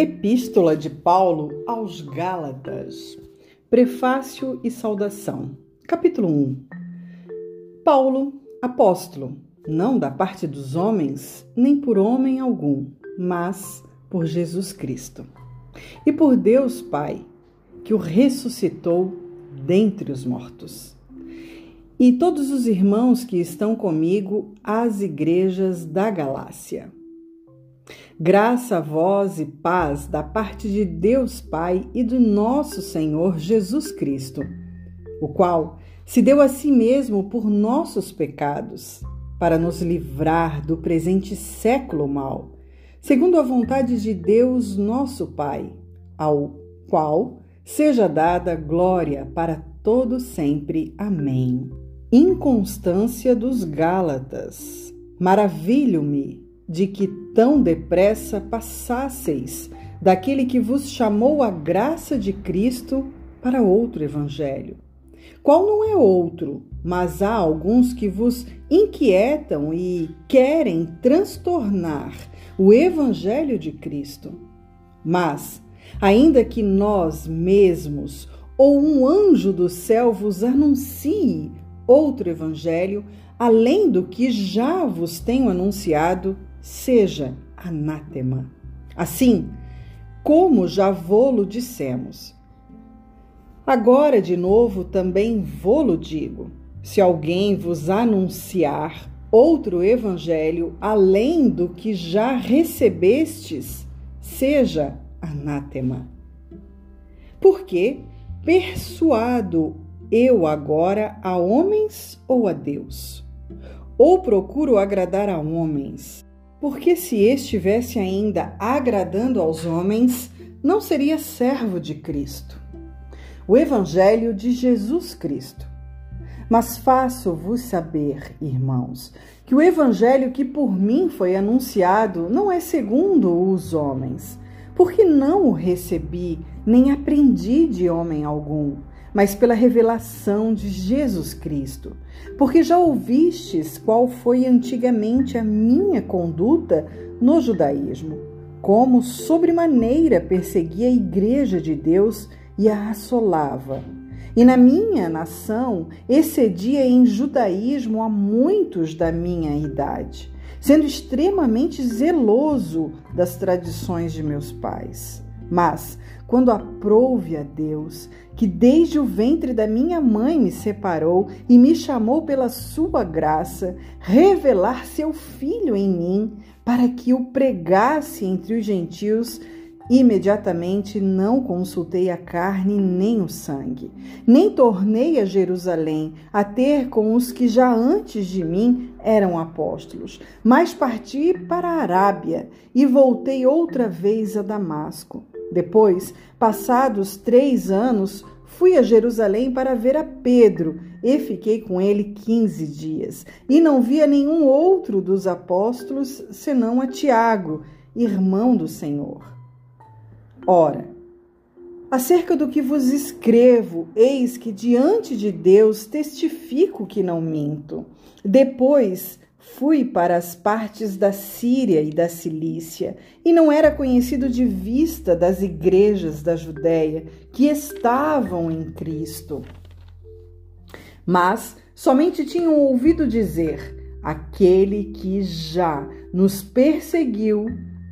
Epístola de Paulo aos Gálatas. Prefácio e saudação. Capítulo 1. Paulo, apóstolo, não da parte dos homens, nem por homem algum, mas por Jesus Cristo. E por Deus Pai, que o ressuscitou dentre os mortos. E todos os irmãos que estão comigo às igrejas da Galácia. Graça a vós e paz da parte de Deus Pai e do nosso Senhor Jesus Cristo, o qual se deu a si mesmo por nossos pecados, para nos livrar do presente século mal, segundo a vontade de Deus nosso Pai, ao qual seja dada glória para todo sempre. Amém. Inconstância dos Gálatas. Maravilho-me de que tão depressa passasseis daquele que vos chamou a graça de Cristo para outro evangelho. Qual não é outro, mas há alguns que vos inquietam e querem transtornar o evangelho de Cristo. Mas, ainda que nós mesmos ou um anjo do céu vos anuncie outro evangelho, além do que já vos tenho anunciado, seja anátema. Assim, como já vô-lo dissemos. Agora, de novo, também vô-lo digo: se alguém vos anunciar outro evangelho além do que já recebestes, seja anátema. Porque persuado eu agora a homens ou a Deus? Ou procuro agradar a homens? Porque se estivesse ainda agradando aos homens, não seria servo de Cristo. O Evangelho de Jesus Cristo. Mas faço-vos saber, irmãos, que o Evangelho que por mim foi anunciado não é segundo os homens, porque não o recebi, nem aprendi de homem algum mas pela revelação de Jesus Cristo. Porque já ouvistes qual foi antigamente a minha conduta no judaísmo, como sobremaneira perseguia a igreja de Deus e a assolava. E na minha nação excedia em judaísmo a muitos da minha idade, sendo extremamente zeloso das tradições de meus pais. Mas, quando aprouve a Deus, que desde o ventre da minha mãe me separou e me chamou pela sua graça, revelar seu filho em mim, para que o pregasse entre os gentios, imediatamente não consultei a carne nem o sangue, nem tornei a Jerusalém a ter com os que já antes de mim eram apóstolos, mas parti para a Arábia e voltei outra vez a Damasco. Depois, passados três anos, fui a Jerusalém para ver a Pedro e fiquei com ele quinze dias. E não via nenhum outro dos apóstolos senão a Tiago, irmão do Senhor. Ora, acerca do que vos escrevo, eis que diante de Deus testifico que não minto. Depois Fui para as partes da Síria e da Cilícia, e não era conhecido de vista das igrejas da Judéia que estavam em Cristo. Mas somente tinham ouvido dizer: aquele que já nos perseguiu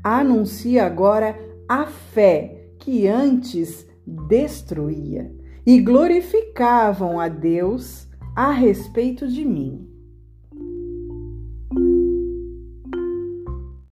anuncia agora a fé que antes destruía, e glorificavam a Deus a respeito de mim.